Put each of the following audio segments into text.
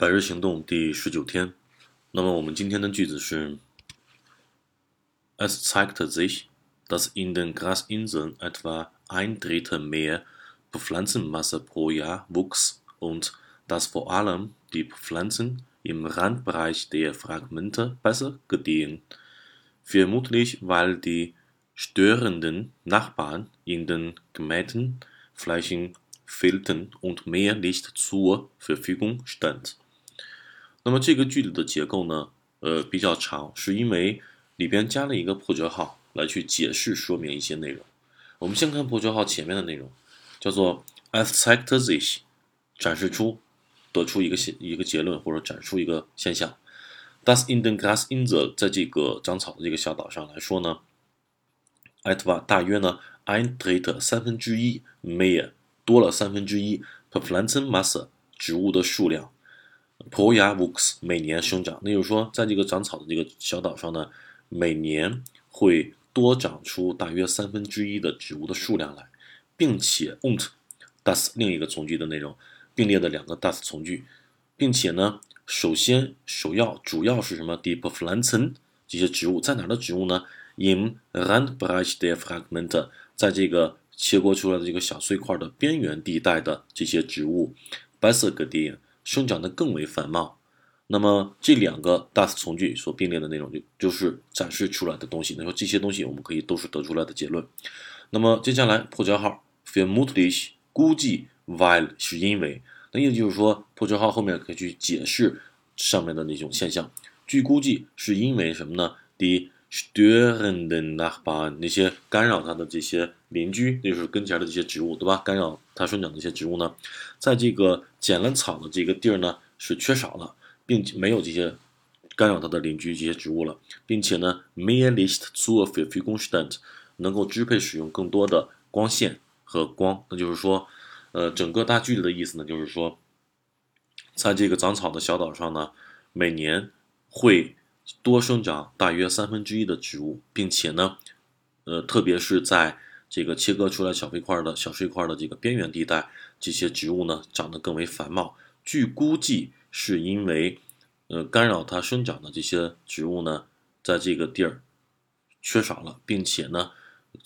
百日行动第十九天。那么我们今天的句子是：Es zeigt sich, dass in den Grasinseln etwa ein Drittel mehr Pflanzenmasse pro Jahr wuchs und dass vor allem die Pflanzen im Randbereich der Fragmente besser gediehen. Vermutlich, weil die störenden Nachbarn in den gemähten Flächen fehlten und mehr Licht zur Verfügung stand. 那么这个句子的结构呢，呃，比较长，是因为里边加了一个破折号来去解释说明一些内容。我们先看破折号前面的内容，叫做 a s t e c t this，展示出，得出一个现一个结论或者展出一个现象。Das in den Gras in the 在这个长草的这个小岛上来说呢，etwa 大约呢，ein Drittel 三分之一，mehr 多了三分之一 plant mass 植物的数量。Pro ya wuks 每年生长，那就是说，在这个长草的这个小岛上呢，每年会多长出大约三分之一的植物的数量来，并且 und das 另一个从句的内容并列的两个 das 从句，并且呢，首先首要主要是什么？deep flanzen 这些植物在哪儿的植物呢？Im Randbereich der Fragmente 在这个切割出来的这个小碎块的边缘地带的这些植物，besser gediehen。生长的更为繁茂，那么这两个 das 从句所并列的内容就就是展示出来的东西。那说这些东西我们可以都是得出来的结论。那么接下来破折号 f e r m u t l i c h 估计，weil 是因为，那意思就是说破折号后面可以去解释上面的那种现象。据估计是因为什么呢第一 störenden Nachbarn 那些干扰它的这些邻居，那就是跟前的这些植物，对吧？干扰它生长的一些植物呢，在这个剪了草的这个地儿呢是缺少了，并没有这些干扰它的邻居这些植物了，并且呢，mehr Licht zur Verfügung stand 能够支配使用更多的光线和光，那就是说，呃，整个大句子的意思呢，就是说，在这个长草的小岛上呢，每年会。多生长大约三分之一的植物，并且呢，呃，特别是在这个切割出来小碎块的小碎块的这个边缘地带，这些植物呢长得更为繁茂。据估计，是因为呃干扰它生长的这些植物呢，在这个地儿缺少了，并且呢，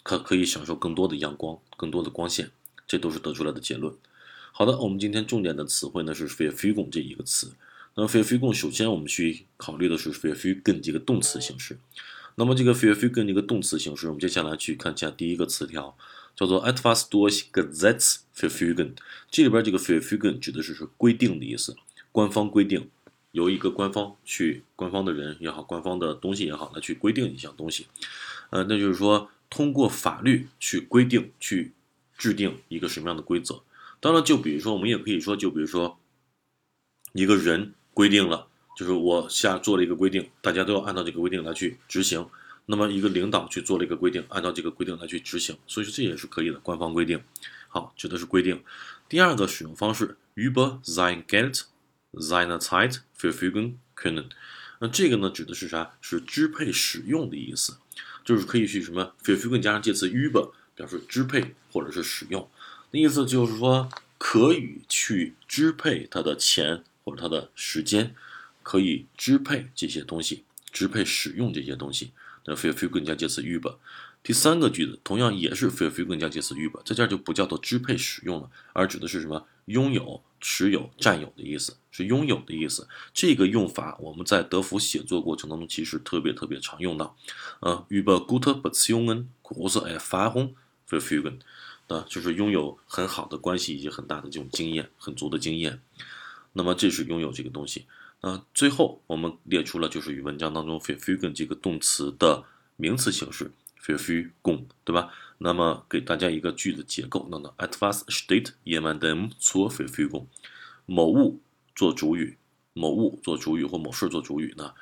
可可以享受更多的阳光、更多的光线，这都是得出来的结论。好的，我们今天重点的词汇呢是 f e f u g o n 这一个词。那么 f e f u g o n 首先我们去考虑的是 f e f u g o n 这个动词形式。那么这个 f e f u g o n 这个动词形式，我们接下来去看一下第一个词条，叫做 etwas durch Gesetz f e f u g o n 这里边这个 f e f u g o n 指的是是规定的意思，官方规定，由一个官方去，官方的人也好，官方的东西也好，来去规定一项东西。呃，那就是说通过法律去规定，去制定一个什么样的规则。当然，就比如说，我们也可以说，就比如说一个人。规定了，就是我下做了一个规定，大家都要按照这个规定来去执行。那么一个领导去做了一个规定，按照这个规定来去执行，所以说这也是可以的，官方规定。好，指的是规定。第二个使用方式，über sein Geld, seine Zeit verfügen können。那这个呢，指的是啥？是支配使用的意思，就是可以去什么 verfügen 加上介词 über，表示支配或者是使用。那意思就是说，可以去支配他的钱。或者它的时间可以支配这些东西，支配使用这些东西。那 f e f u g 加介词 über。第三个句子同样也是 f e f u g 加介词 über，在这儿就不叫做支配使用了，而指的是什么？拥有、持有、占有的意思，是拥有的意思。这个用法我们在德福写作过程当中其实特别特别常用到。呃，über gute Beziehungen große Erfahrung f e f u g 那就是拥有很好的关系以及很大的这种经验，很足的经验。那么这是拥有这个东西。那最后我们列出了就是与文章当中 “verfügen” 这个动词的名词形式 “verfügung”，对吧？那么给大家一个句子结构，那么 “etwas steht jemandem zur Verfügung”，某物做主语，某物做主语或某事做主语呢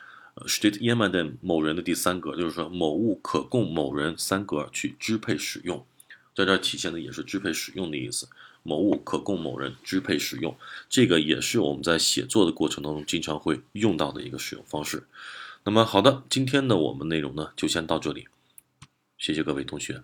？“steht jemandem” 某人的第三格，就是说某物可供某人三格去支配使用，在这体现的也是支配使用的意思。某物可供某人支配使用，这个也是我们在写作的过程当中经常会用到的一个使用方式。那么好的，今天的我们内容呢就先到这里，谢谢各位同学。